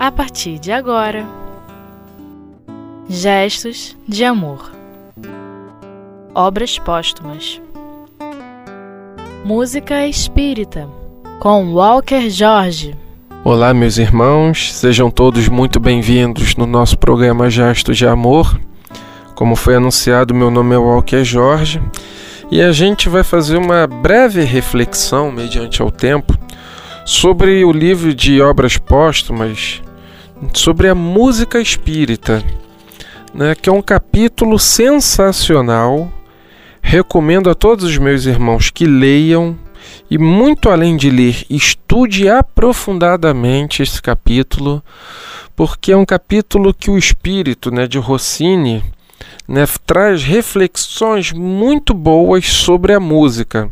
a partir de agora. Gestos de Amor Obras Póstumas Música Espírita com Walker Jorge. Olá, meus irmãos, sejam todos muito bem-vindos no nosso programa Gestos de Amor. Como foi anunciado, meu nome é Walker Jorge e a gente vai fazer uma breve reflexão, mediante ao tempo, sobre o livro de obras póstumas sobre a música espírita, né, que é um capítulo sensacional. Recomendo a todos os meus irmãos que leiam e, muito além de ler, estude aprofundadamente esse capítulo, porque é um capítulo que o espírito né, de Rossini né, traz reflexões muito boas sobre a música.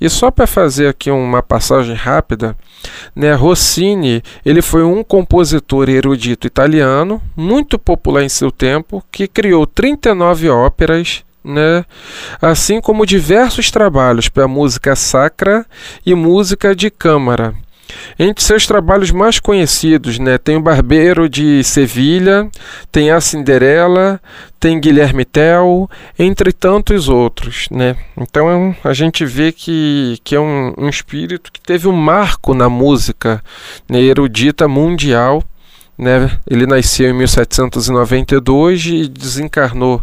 E só para fazer aqui uma passagem rápida, né, Rossini ele foi um compositor erudito italiano, muito popular em seu tempo, que criou 39 óperas, né, assim como diversos trabalhos para música sacra e música de câmara. Entre seus trabalhos mais conhecidos, né, tem o Barbeiro de Sevilha, tem a Cinderela, tem Guilherme Tell, entre tantos outros, né? Então a gente vê que, que é um, um espírito que teve um marco na música né, erudita mundial, né? Ele nasceu em 1792 e desencarnou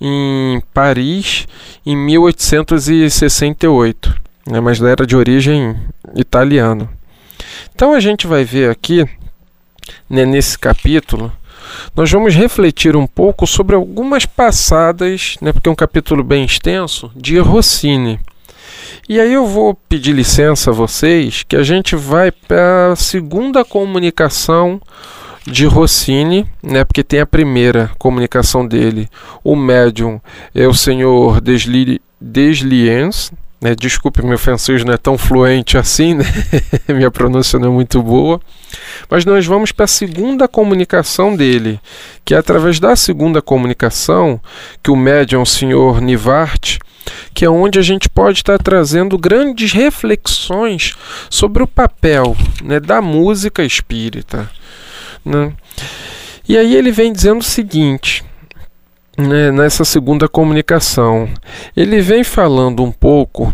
em Paris em 1868, né? mas era de origem italiana. Então a gente vai ver aqui, né, nesse capítulo, nós vamos refletir um pouco sobre algumas passadas, né, porque é um capítulo bem extenso, de Rossini. E aí eu vou pedir licença a vocês que a gente vai para a segunda comunicação de Rossini, né, porque tem a primeira comunicação dele, o médium é o senhor Desli, Desliens, né? Desculpe, meu francês não é tão fluente assim, né? minha pronúncia não é muito boa. Mas nós vamos para a segunda comunicação dele, que é através da segunda comunicação que o médium, o senhor Nivart, que é onde a gente pode estar trazendo grandes reflexões sobre o papel né, da música espírita. Né? E aí ele vem dizendo o seguinte: nessa segunda comunicação. Ele vem falando um pouco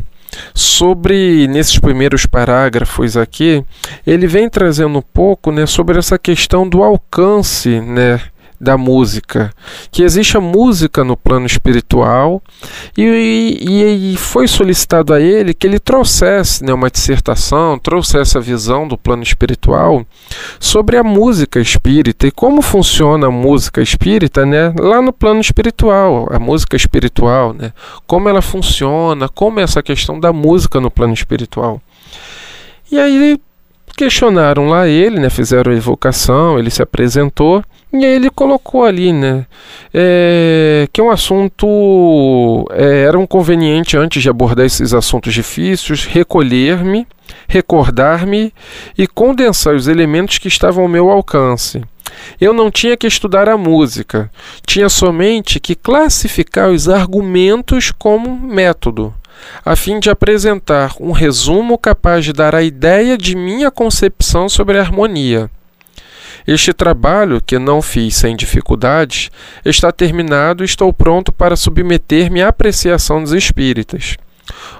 sobre nesses primeiros parágrafos aqui, ele vem trazendo um pouco, né, sobre essa questão do alcance, né, da música, que existe a música no plano espiritual e, e, e, foi solicitado a ele que ele trouxesse né, uma dissertação, trouxesse a visão do plano espiritual sobre a música espírita e como funciona a música espírita né, lá no plano espiritual, a música espiritual, né, como ela funciona, como é essa questão da música no plano espiritual. E aí questionaram lá ele, né, fizeram a evocação, ele se apresentou e aí ele colocou ali, né, é, que é um assunto é, era um conveniente antes de abordar esses assuntos difíceis, recolher-me, recordar-me e condensar os elementos que estavam ao meu alcance. Eu não tinha que estudar a música, tinha somente que classificar os argumentos como método, a fim de apresentar um resumo capaz de dar a ideia de minha concepção sobre a harmonia. Este trabalho, que não fiz sem dificuldades, está terminado e estou pronto para submeter-me à apreciação dos espíritas.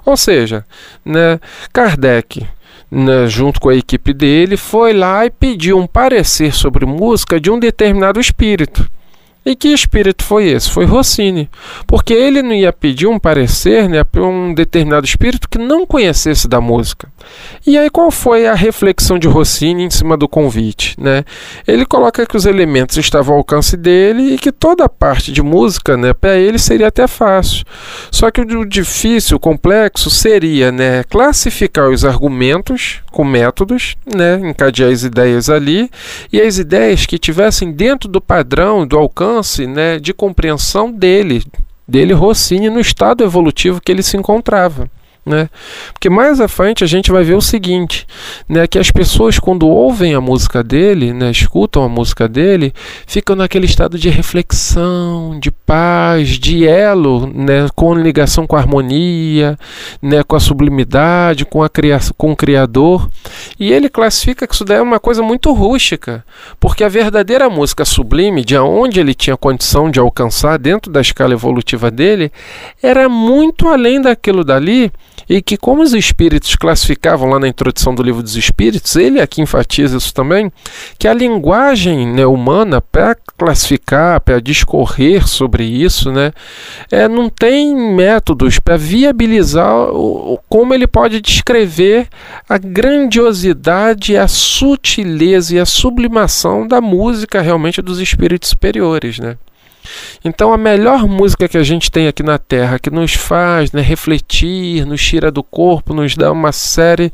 Ou seja, né, Kardec, né, junto com a equipe dele, foi lá e pediu um parecer sobre música de um determinado espírito. E que espírito foi esse? Foi Rossini. Porque ele não ia pedir um parecer né, para um determinado espírito que não conhecesse da música. E aí, qual foi a reflexão de Rossini em cima do convite? Né? Ele coloca que os elementos estavam ao alcance dele e que toda a parte de música né, para ele seria até fácil. Só que o difícil, o complexo, seria né, classificar os argumentos com métodos, né, encadear as ideias ali e as ideias que tivessem dentro do padrão, do alcance né, de compreensão dele, dele Rossini, no estado evolutivo que ele se encontrava. Né? Porque mais à frente a gente vai ver o seguinte, né, que as pessoas quando ouvem a música dele, né, escutam a música dele, ficam naquele estado de reflexão, de paz, de elo, né, com ligação com a harmonia, né, com a sublimidade, com a criação, com o criador. E ele classifica que isso daí é uma coisa muito rústica, porque a verdadeira música sublime, de onde ele tinha condição de alcançar dentro da escala evolutiva dele, era muito além daquilo dali e que, como os espíritos classificavam lá na introdução do livro dos espíritos, ele aqui enfatiza isso também, que a linguagem né, humana, para classificar, para discorrer sobre isso, né, é, não tem métodos para viabilizar o, como ele pode descrever a grandiosidade, a sutileza e a sublimação da música realmente dos espíritos superiores. Né? Então, a melhor música que a gente tem aqui na Terra, que nos faz né, refletir, nos tira do corpo, nos dá uma série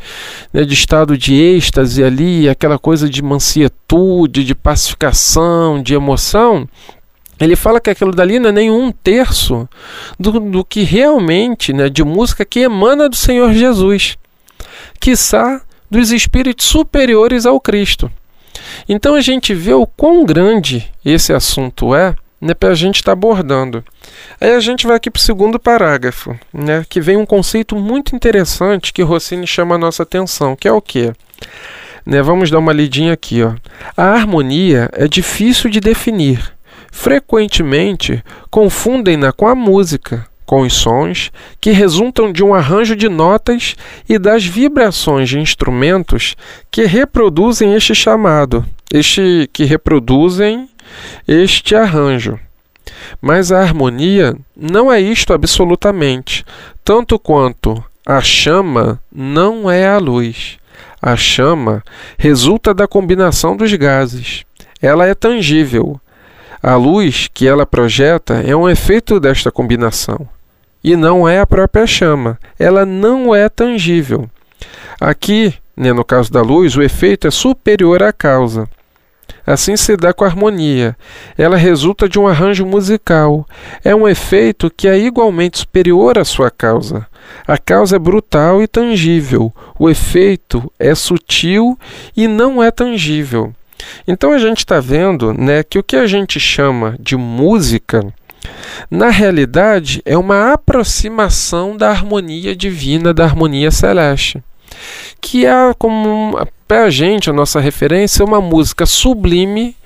né, de estado de êxtase ali, aquela coisa de mansietude, de pacificação, de emoção. Ele fala que aquilo dali não é nem um terço do, do que realmente, né, de música que emana do Senhor Jesus, quiçá dos espíritos superiores ao Cristo. Então a gente vê o quão grande esse assunto é né, para a gente estar tá abordando. Aí a gente vai aqui para o segundo parágrafo, né, que vem um conceito muito interessante que Rossini chama a nossa atenção, que é o quê? Né, vamos dar uma lidinha aqui. Ó. A harmonia é difícil de definir. Frequentemente confundem-na com a música, com os sons que resultam de um arranjo de notas e das vibrações de instrumentos que reproduzem este chamado, este que reproduzem este arranjo. Mas a harmonia não é isto absolutamente, tanto quanto a chama não é a luz. A chama resulta da combinação dos gases. Ela é tangível. A luz que ela projeta é um efeito desta combinação. E não é a própria chama. Ela não é tangível. Aqui, né, no caso da luz, o efeito é superior à causa. Assim se dá com a harmonia. Ela resulta de um arranjo musical. É um efeito que é igualmente superior à sua causa. A causa é brutal e tangível. O efeito é sutil e não é tangível. Então a gente está vendo né, que o que a gente chama de música, na realidade, é uma aproximação da harmonia divina, da harmonia celeste que é como para a gente, a nossa referência, é uma música sublime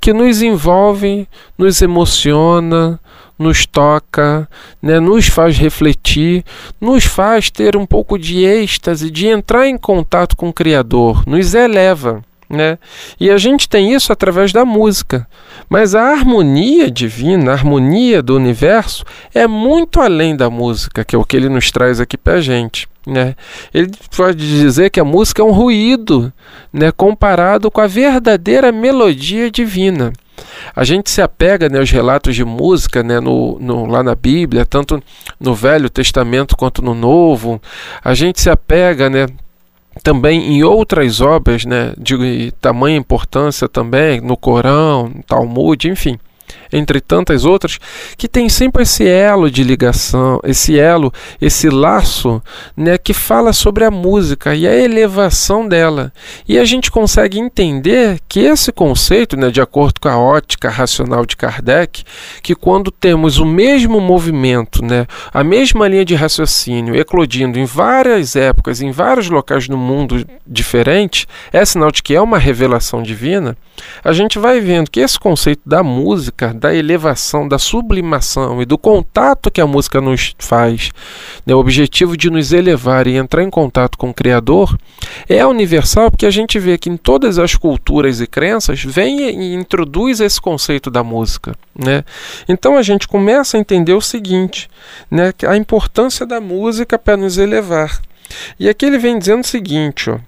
que nos envolve, nos emociona, nos toca, né, nos faz refletir, nos faz ter um pouco de êxtase, de entrar em contato com o Criador, nos eleva. Né? E a gente tem isso através da música. Mas a harmonia divina, a harmonia do universo, é muito além da música, que é o que ele nos traz aqui para a gente. Né? Ele pode dizer que a música é um ruído né, comparado com a verdadeira melodia divina. A gente se apega né, aos relatos de música né, no, no, lá na Bíblia, tanto no Velho Testamento quanto no Novo. A gente se apega né, também em outras obras né, de tamanha importância também, no Corão, Talmud, enfim entre tantas outras, que tem sempre esse elo de ligação, esse elo, esse laço, né, que fala sobre a música e a elevação dela. E a gente consegue entender que esse conceito, né, de acordo com a ótica racional de Kardec, que quando temos o mesmo movimento, né, a mesma linha de raciocínio eclodindo em várias épocas, em vários locais no mundo diferentes, é sinal de que é uma revelação divina. A gente vai vendo que esse conceito da música da elevação, da sublimação e do contato que a música nos faz, né, o objetivo de nos elevar e entrar em contato com o Criador, é universal porque a gente vê que em todas as culturas e crenças vem e introduz esse conceito da música. Né? Então a gente começa a entender o seguinte, né, a importância da música para nos elevar. E aqui ele vem dizendo o seguinte, ó,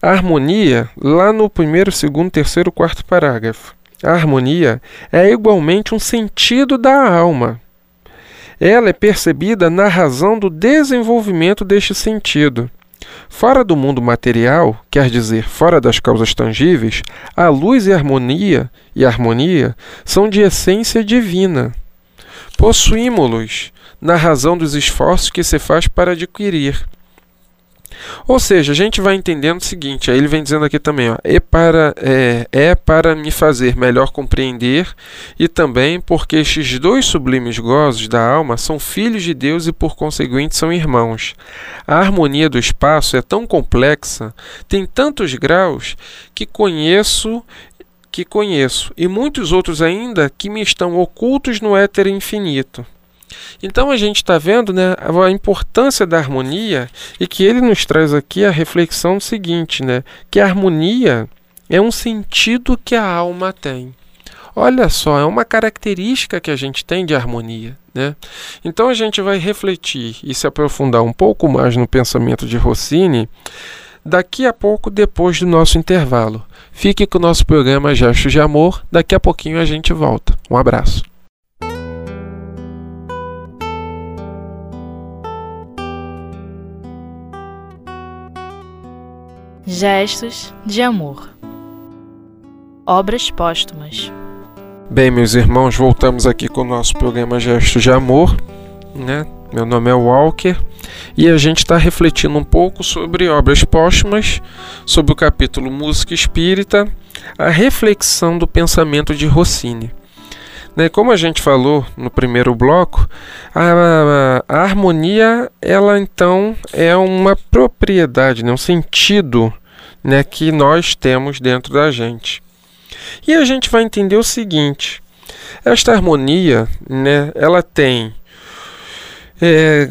a harmonia, lá no primeiro, segundo, terceiro, quarto parágrafo. A harmonia é igualmente um sentido da alma. Ela é percebida na razão do desenvolvimento deste sentido. Fora do mundo material, quer dizer, fora das causas tangíveis, a luz e a harmonia e a harmonia são de essência divina. Possuímos-los na razão dos esforços que se faz para adquirir. Ou seja, a gente vai entendendo o seguinte, aí ele vem dizendo aqui também, ó, é, para, é, é para me fazer melhor compreender e também porque estes dois sublimes gozos da alma são filhos de Deus e por conseguinte são irmãos. A harmonia do espaço é tão complexa, tem tantos graus, que conheço que conheço, e muitos outros ainda que me estão ocultos no éter infinito. Então a gente está vendo né, a importância da harmonia e que ele nos traz aqui a reflexão seguinte, né, que a harmonia é um sentido que a alma tem. Olha só, é uma característica que a gente tem de harmonia. Né? Então a gente vai refletir e se aprofundar um pouco mais no pensamento de Rossini daqui a pouco, depois do nosso intervalo. Fique com o nosso programa Gestos de Amor, daqui a pouquinho a gente volta. Um abraço. Gestos de amor. Obras póstumas. Bem, meus irmãos, voltamos aqui com o nosso programa Gestos de Amor. Né? Meu nome é Walker e a gente está refletindo um pouco sobre obras póstumas, sobre o capítulo Música Espírita, a reflexão do pensamento de Rossini. Né, como a gente falou no primeiro bloco, a, a, a, harmonia, ela então é uma propriedade, né, um sentido né, que nós temos dentro da gente. E a gente vai entender o seguinte: esta harmonia, né, ela tem é,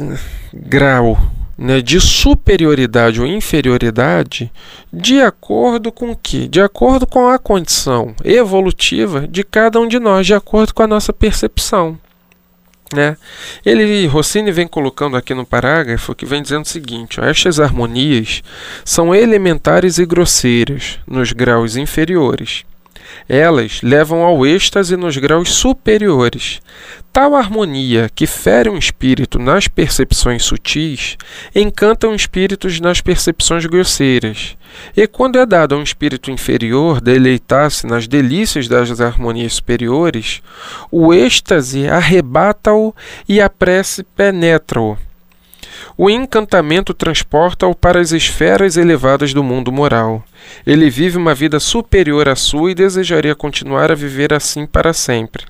grau né, de superioridade ou inferioridade de acordo com que? De acordo com a condição evolutiva de cada um de nós, de acordo com a nossa percepção. Né? Ele, Rossini vem colocando aqui no parágrafo que vem dizendo o seguinte: ó, estas harmonias são elementares e grosseiras nos graus inferiores elas levam ao êxtase nos graus superiores. Tal harmonia que fere um espírito nas percepções sutis encanta um espírito nas percepções grosseiras. E quando é dado a um espírito inferior deleitar-se nas delícias das harmonias superiores, o êxtase arrebata-o e a prece penetra-o. O encantamento transporta-o para as esferas elevadas do mundo moral. Ele vive uma vida superior à sua e desejaria continuar a viver assim para sempre.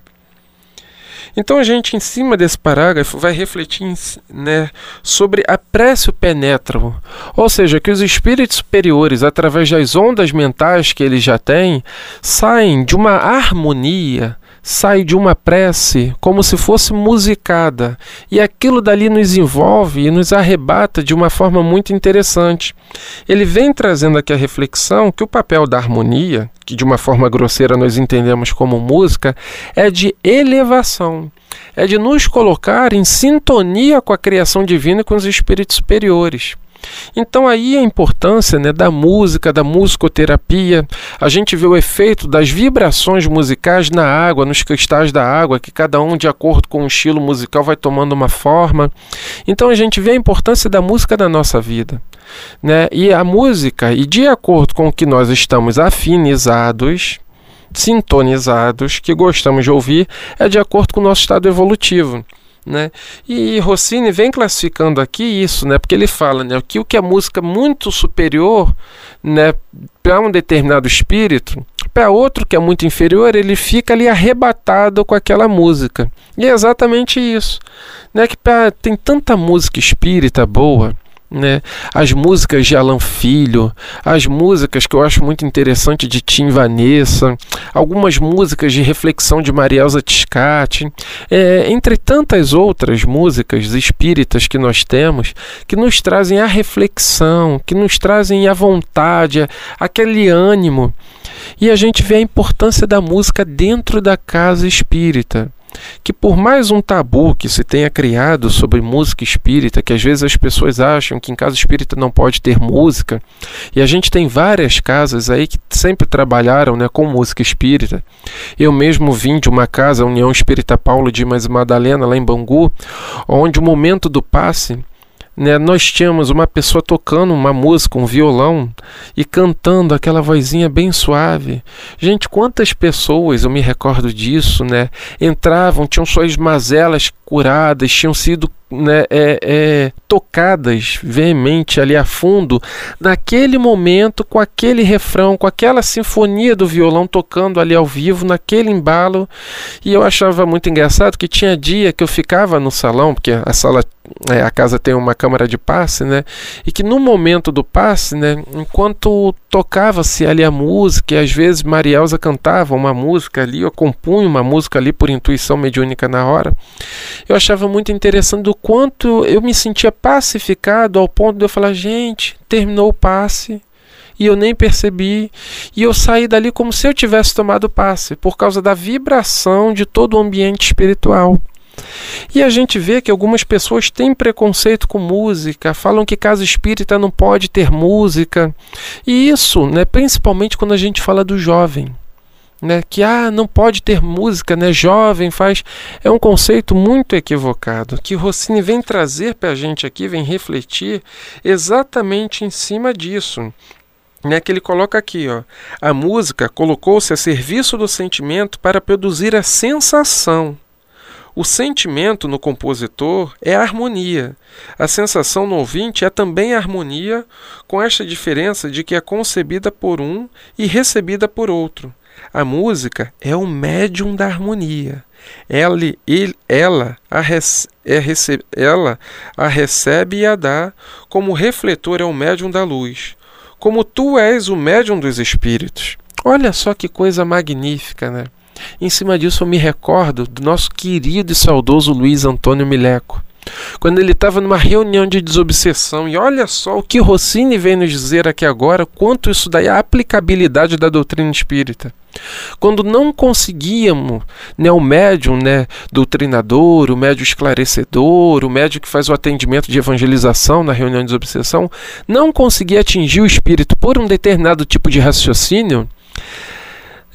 Então a gente, em cima desse parágrafo, vai refletir né, sobre a prece penétro, ou seja, que os espíritos superiores, através das ondas mentais que eles já têm, saem de uma harmonia sai de uma prece como se fosse musicada, e aquilo dali nos envolve e nos arrebata de uma forma muito interessante. Ele vem trazendo aqui a reflexão que o papel da harmonia, que de uma forma grosseira nós entendemos como música, é de elevação é de nos colocar em sintonia com a criação divina e com os espíritos superiores. Então aí a importância né, da música, da musicoterapia, a gente vê o efeito das vibrações musicais na água, nos cristais da água, que cada um de acordo com o estilo musical vai tomando uma forma. Então a gente vê a importância da música na nossa vida. Né? E a música, e de acordo com o que nós estamos afinizados, sintonizados, que gostamos de ouvir, é de acordo com o nosso estado evolutivo. Né? E Rossini vem classificando aqui isso, né? porque ele fala né, que o que é música muito superior né, para um determinado espírito, para outro que é muito inferior, ele fica ali arrebatado com aquela música. E é exatamente isso. Né, que pra, tem tanta música espírita boa, né? As músicas de Alan Filho, as músicas que eu acho muito interessante de Tim Vanessa, algumas músicas de reflexão de Marielza Tiscati, é, entre tantas outras músicas espíritas que nós temos, que nos trazem a reflexão, que nos trazem a vontade, aquele ânimo. E a gente vê a importância da música dentro da casa espírita que por mais um tabu que se tenha criado sobre música espírita, que às vezes as pessoas acham que em casa espírita não pode ter música, e a gente tem várias casas aí que sempre trabalharam né, com música espírita. Eu mesmo vim de uma casa, União Espírita Paulo de Mas Madalena, lá em Bangu, onde o momento do passe né, nós tínhamos uma pessoa tocando uma música, um violão e cantando aquela vozinha bem suave. Gente, quantas pessoas, eu me recordo disso, né, entravam, tinham suas mazelas curadas, tinham sido né, é, é, tocadas veemente ali a fundo, naquele momento, com aquele refrão, com aquela sinfonia do violão tocando ali ao vivo, naquele embalo. E eu achava muito engraçado que tinha dia que eu ficava no salão, porque a sala, é, a casa tem uma câmara de passe, né? E que no momento do passe, né, enquanto tocava-se ali a música, e às vezes Marielza cantava uma música ali, eu compunha uma música ali por intuição mediúnica na hora, eu achava muito interessante do quanto eu me sentia pacificado ao ponto de eu falar, gente, terminou o passe e eu nem percebi, e eu saí dali como se eu tivesse tomado passe, por causa da vibração de todo o ambiente espiritual. E a gente vê que algumas pessoas têm preconceito com música, falam que casa espírita não pode ter música. E isso, né, principalmente quando a gente fala do jovem né, que ah, não pode ter música, né, jovem faz, é um conceito muito equivocado, que Rossini vem trazer para a gente aqui, vem refletir exatamente em cima disso. Né, que ele coloca aqui, ó, a música colocou-se a serviço do sentimento para produzir a sensação. O sentimento no compositor é a harmonia. A sensação no ouvinte é também a harmonia, com esta diferença de que é concebida por um e recebida por outro. A música é o médium da harmonia. Ela, ele, ela, a rece, é rece, ela a recebe e a dá, como o refletor é o médium da luz. Como tu és o médium dos espíritos. Olha só que coisa magnífica, né? Em cima disso, eu me recordo do nosso querido e saudoso Luiz Antônio Mileco quando ele estava numa reunião de desobsessão. E olha só o que Rossini vem nos dizer aqui agora, quanto isso daí é a aplicabilidade da doutrina espírita. Quando não conseguíamos, né, o médium né, doutrinador, o médium esclarecedor, o médium que faz o atendimento de evangelização na reunião de desobsessão, não conseguia atingir o espírito por um determinado tipo de raciocínio,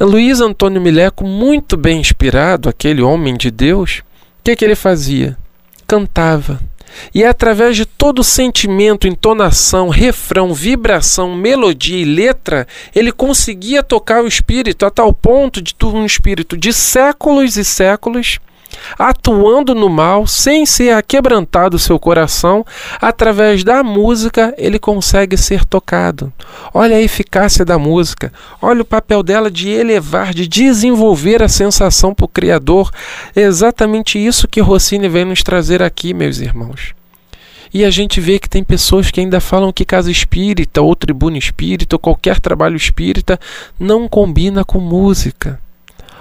Luiz Antônio Mileco, muito bem inspirado, aquele homem de Deus, o que, que ele fazia? Cantava. E é através de todo sentimento, entonação, refrão, vibração, melodia e letra, ele conseguia tocar o espírito a tal ponto de um espírito de séculos e séculos atuando no mal, sem ser aquebrantado seu coração, através da música ele consegue ser tocado. Olha a eficácia da música, olha o papel dela de elevar, de desenvolver a sensação para o Criador. É exatamente isso que Rossini vem nos trazer aqui, meus irmãos. E a gente vê que tem pessoas que ainda falam que casa espírita, ou tribuna espírita, ou qualquer trabalho espírita não combina com música.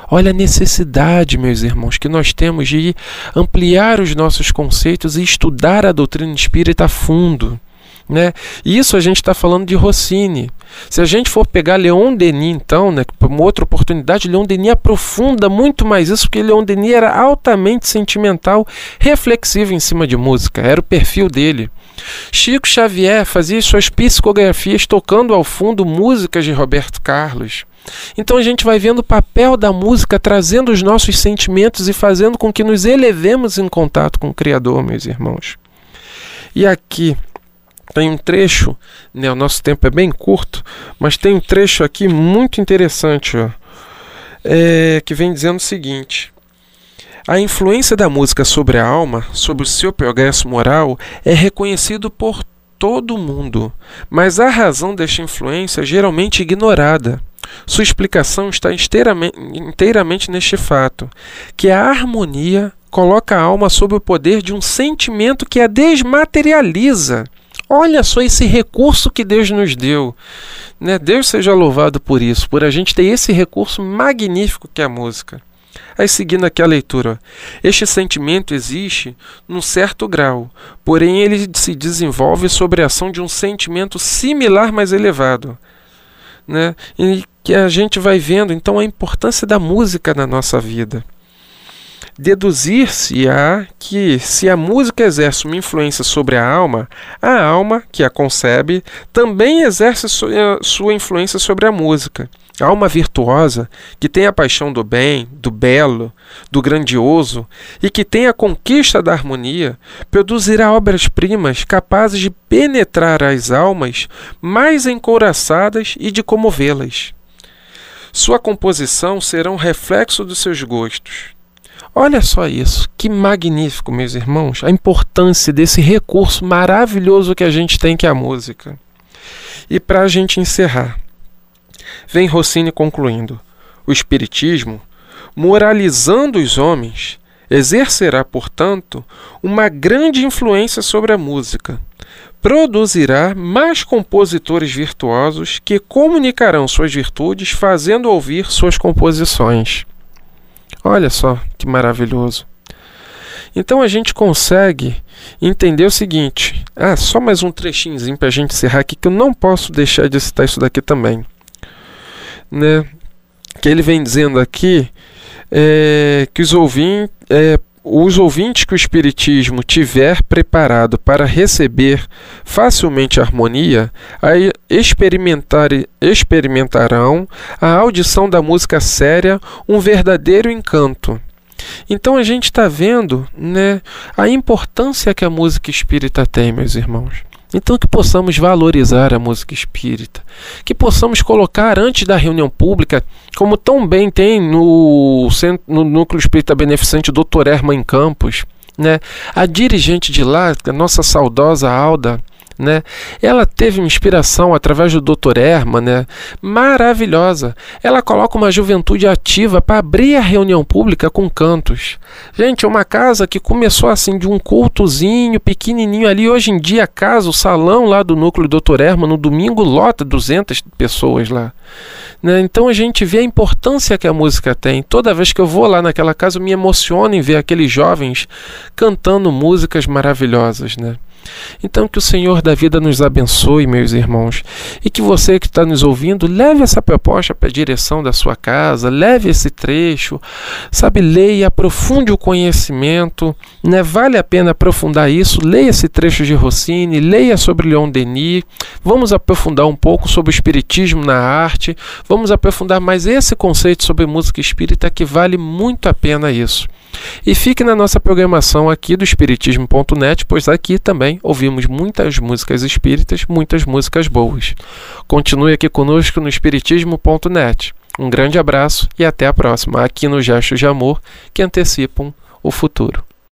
Olha a necessidade, meus irmãos, que nós temos de ampliar os nossos conceitos e estudar a doutrina espírita a fundo. Né? Isso a gente está falando de Rossini. Se a gente for pegar Leon Denis, então, né, uma outra oportunidade, Leon Denis aprofunda muito mais isso, porque Leon Denis era altamente sentimental, reflexivo em cima de música, era o perfil dele. Chico Xavier fazia suas psicografias tocando ao fundo músicas de Roberto Carlos. Então a gente vai vendo o papel da música trazendo os nossos sentimentos e fazendo com que nos elevemos em contato com o Criador, meus irmãos. E aqui tem um trecho, né, o nosso tempo é bem curto, mas tem um trecho aqui muito interessante, ó, é, que vem dizendo o seguinte. A influência da música sobre a alma, sobre o seu progresso moral, é reconhecido por todo mundo, mas a razão desta influência é geralmente ignorada. Sua explicação está inteiramente neste fato, que a harmonia coloca a alma sob o poder de um sentimento que a desmaterializa. Olha só esse recurso que Deus nos deu. Né? Deus seja louvado por isso, por a gente ter esse recurso magnífico que é a música. Aí seguindo aqui a leitura, este sentimento existe num certo grau, porém ele se desenvolve sobre a ação de um sentimento similar mais elevado, né? E que a gente vai vendo então a importância da música na nossa vida. Deduzir-se-á que, se a música exerce uma influência sobre a alma, a alma, que a concebe, também exerce sua influência sobre a música. A alma virtuosa, que tem a paixão do bem, do belo, do grandioso e que tem a conquista da harmonia, produzirá obras-primas capazes de penetrar as almas mais encouraçadas e de comovê-las. Sua composição será um reflexo dos seus gostos. Olha só isso, que magnífico, meus irmãos, a importância desse recurso maravilhoso que a gente tem, que é a música. E para a gente encerrar, vem Rossini concluindo: o Espiritismo, moralizando os homens, exercerá, portanto, uma grande influência sobre a música. Produzirá mais compositores virtuosos que comunicarão suas virtudes fazendo ouvir suas composições. Olha só que maravilhoso. Então a gente consegue entender o seguinte: ah, só mais um trechinho para a gente encerrar aqui, que eu não posso deixar de citar isso daqui também. Né? Que ele vem dizendo aqui é, que os ouvintes, é, os ouvintes que o Espiritismo tiver preparado para receber facilmente a harmonia, aí experimentar, experimentarão a audição da música séria um verdadeiro encanto. Então a gente está vendo né, a importância que a música espírita tem, meus irmãos. Então, que possamos valorizar a música espírita, que possamos colocar antes da reunião pública, como tão bem tem no, no Núcleo Espírita Beneficente Dr. Herman Campos, né? a dirigente de lá, a nossa saudosa Alda, né? Ela teve uma inspiração através do Dr. Erma, né? Maravilhosa. Ela coloca uma juventude ativa para abrir a reunião pública com cantos. Gente, é uma casa que começou assim de um cultozinho pequenininho ali. Hoje em dia, a casa, o salão lá do núcleo Dr. Erma, no domingo lota 200 pessoas lá. Né? Então a gente vê a importância que a música tem. Toda vez que eu vou lá naquela casa, eu me emociono em ver aqueles jovens cantando músicas maravilhosas, né? Então, que o Senhor da vida nos abençoe, meus irmãos, e que você que está nos ouvindo, leve essa proposta para a direção da sua casa, leve esse trecho, sabe, leia, aprofunde o conhecimento, né? vale a pena aprofundar isso, leia esse trecho de Rossini, leia sobre Leon Denis, vamos aprofundar um pouco sobre o espiritismo na arte, vamos aprofundar mais esse conceito sobre música espírita que vale muito a pena isso. E fique na nossa programação aqui do Espiritismo.net, pois aqui ouvimos muitas músicas espíritas, muitas músicas boas. Continue aqui conosco no Espiritismo.net. Um grande abraço e até a próxima, aqui no Gestos de Amor que antecipam o futuro.